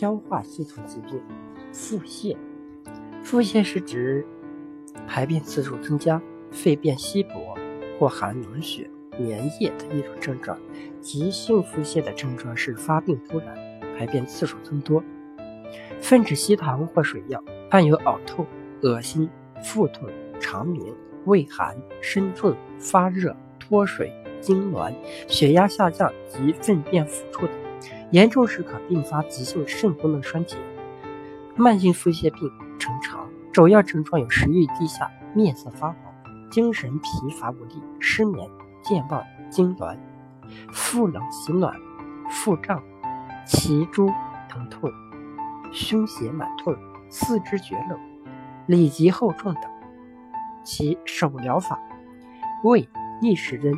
消化系统疾病。腹泻，腹泻是指排便次数增加、粪便稀薄或含脓血、粘液的一种症状。急性腹泻的症状是发病突然，排便次数增多，粪质稀糖或水样，伴有呕吐、恶心、腹痛、肠鸣、畏寒、身重、发热、脱水、痉挛、血压下降及粪便腐出等。严重时可并发急性肾功能衰竭。慢性腹泻病呈常，主要症状有食欲低下、面色发黄、精神疲乏无力、失眠、健忘、痉挛、腹冷喜暖、腹胀、脐珠疼痛、胸胁满痛、四肢厥冷、里急后重等。其手疗法：胃逆时针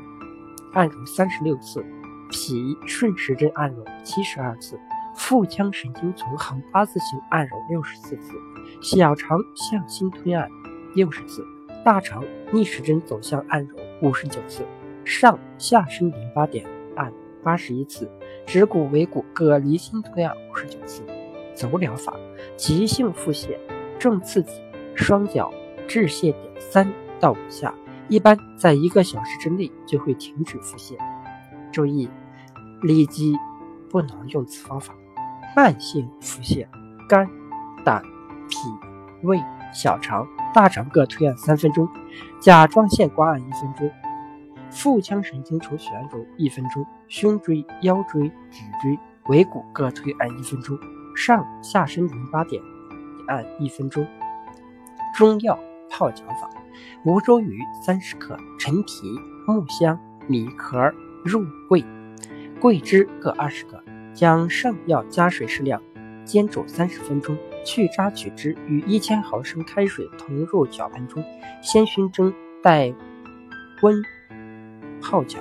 按揉三十六次，脾顺时针按揉七十二次。腹腔神经丛横八字形按揉六十四次，小肠向心推按六十次，大肠逆时针走向按揉五十九次，上下身淋巴点按八十一次，指骨尾骨各离心推按五十九次。走疗法：急性腹泻，重刺激双脚至泻点三到五下，一般在一个小时之内就会停止腹泻。注意，痢疾不能用此方法。慢性腹泻，肝、胆、脾、胃、小肠、大肠各推按三分钟，甲状腺刮按一分钟，腹腔神经丛旋揉一分钟，胸椎、腰椎、脊椎、尾骨各推按一分钟，上下身淋巴点按一分钟。中药泡脚法：吴茱萸三十克，陈皮、木香、米壳、肉桂、桂枝各二十克。将上药加水适量，煎煮三十分钟，去渣取汁，与一千毫升开水同入脚盆中，先熏蒸，待温泡脚，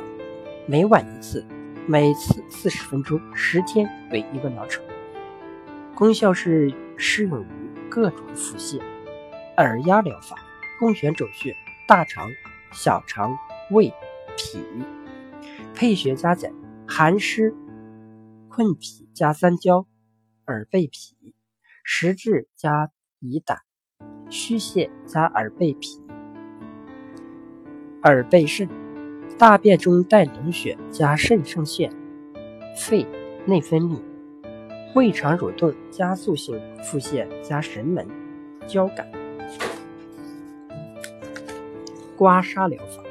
每晚一次，每次四十分钟，十天为一个疗程。功效是适用于各种腹泻。耳压疗法：共选肘穴、大肠、小肠、胃、脾，配穴加减：寒湿。困脾加三焦，耳背脾；实质加乙胆，虚泻加耳背脾。耳背肾，大便中带脓血加肾上腺，肺内分泌，胃肠蠕动加速性腹泻加神门交感。刮痧疗法：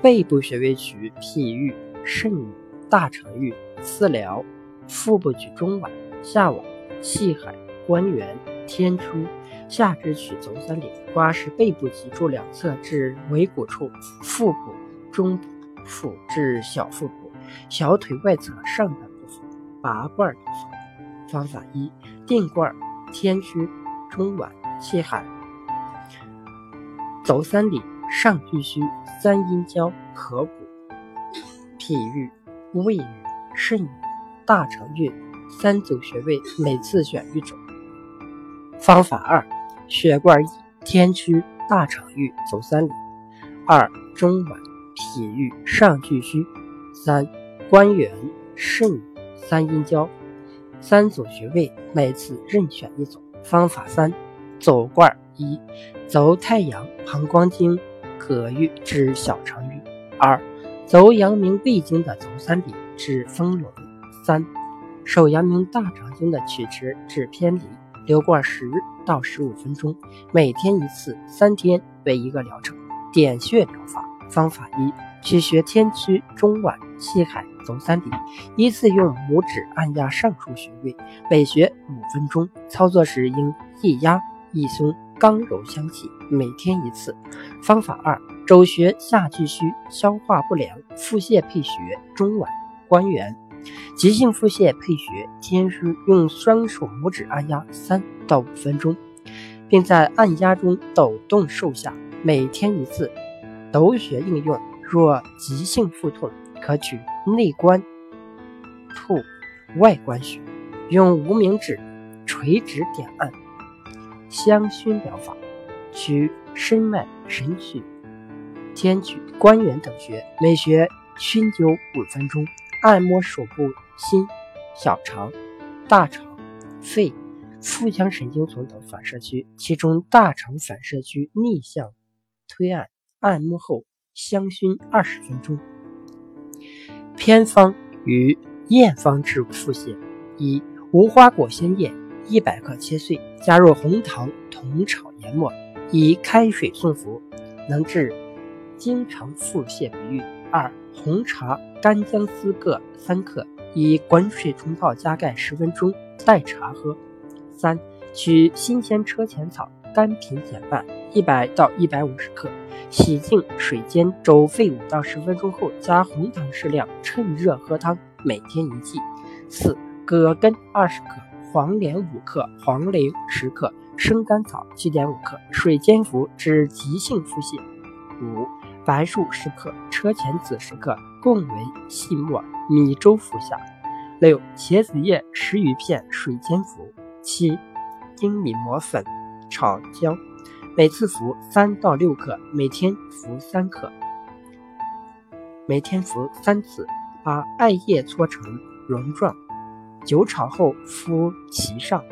背部穴位取脾俞、肾俞、大肠俞，次疗。腹部取中脘、下脘、气海、关元、天枢，下肢取足三里。刮拭背部脊柱两侧至尾骨处，腹部、中、腹至小腹部、小腿外侧上半部分。拔罐疗法。方法一：定罐天枢、中脘、气海、足三里、上巨虚、三阴交、合谷、脾俞、胃俞、肾。大肠俞三组穴位，每次选一种。方法二：血罐一：天区、大肠俞走三里；二、中脘、脾俞、上巨虚；三、关元、肾、三阴交。三组穴位，每次任选一种。方法三：走罐一：走太阳、膀胱经、膈俞至小肠俞；二、走阳明胃经的足三里至丰隆。三，手阳明大肠经的曲池至偏离，留罐十到十五分钟，每天一次，三天为一个疗程。点穴疗法方法一：取穴天枢、中脘、气海、足三里，依次用拇指按压上述穴位，每穴五分钟。操作时应一压一松，刚柔相济，每天一次。方法二：手穴下巨虚，消化不良，腹泻配穴中脘、关元。急性腹泻配穴天枢，用双手拇指按压三到五分钟，并在按压中抖动受下，每天一次。抖穴应用：若急性腹痛，可取内关吐外关穴，用无名指垂直点按。香薰疗法：取申脉、神曲、天曲、关元等穴，每穴熏灸五分钟。按摩手部心、小肠、大肠、肺、腹腔神经丛等反射区，其中大肠反射区逆向推按，按摩后香薰二十分钟。偏方与验方治腹泻：一、无花果鲜叶一百克切碎，加入红糖同炒研末，以开水送服，能治经常腹泻不愈。二、红茶、干姜丝各三克，以滚水冲泡加盖十分钟，代茶喝。三、取新鲜车前草，干品减半，一百到一百五十克。洗净，水煎煮沸五到十分钟后，加红糖适量，趁热喝汤，每天一剂。四、葛根二十克，黄连五克，黄芩十克，生甘草七点五克，水煎服，治急性腹泻。五、白术十克，车前子十克，共为细末，米粥服下。六、茄子叶十余片，水煎服。七、粳米磨粉，炒姜。每次服三到六克，每天服三克，每天服三次。把艾叶搓成蓉状，酒炒后敷其上。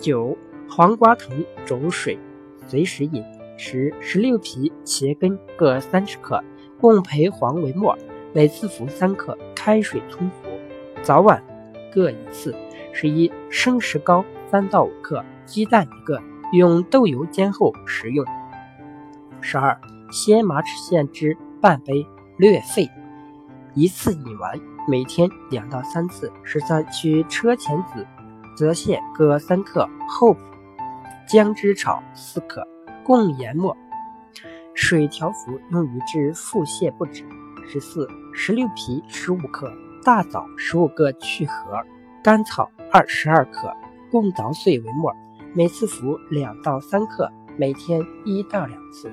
九、黄瓜藤煮水，随时饮。十、石榴皮、茄根各三十克，共培黄为末，每次服三克，开水冲服，早晚各一次。十一、生石膏三到五克，鸡蛋一个。用豆油煎后食用。十二，鲜马齿苋汁半杯，略沸，一次饮完，每天两到三次。十三，取车前子、泽泻各三克，后补姜汁炒四克，共研末，水调服，用于治腹泻不止。十四，石榴皮十五克，大枣十五个去核，甘草二十二克，共捣碎为末。每次服两到三克，每天一到两次。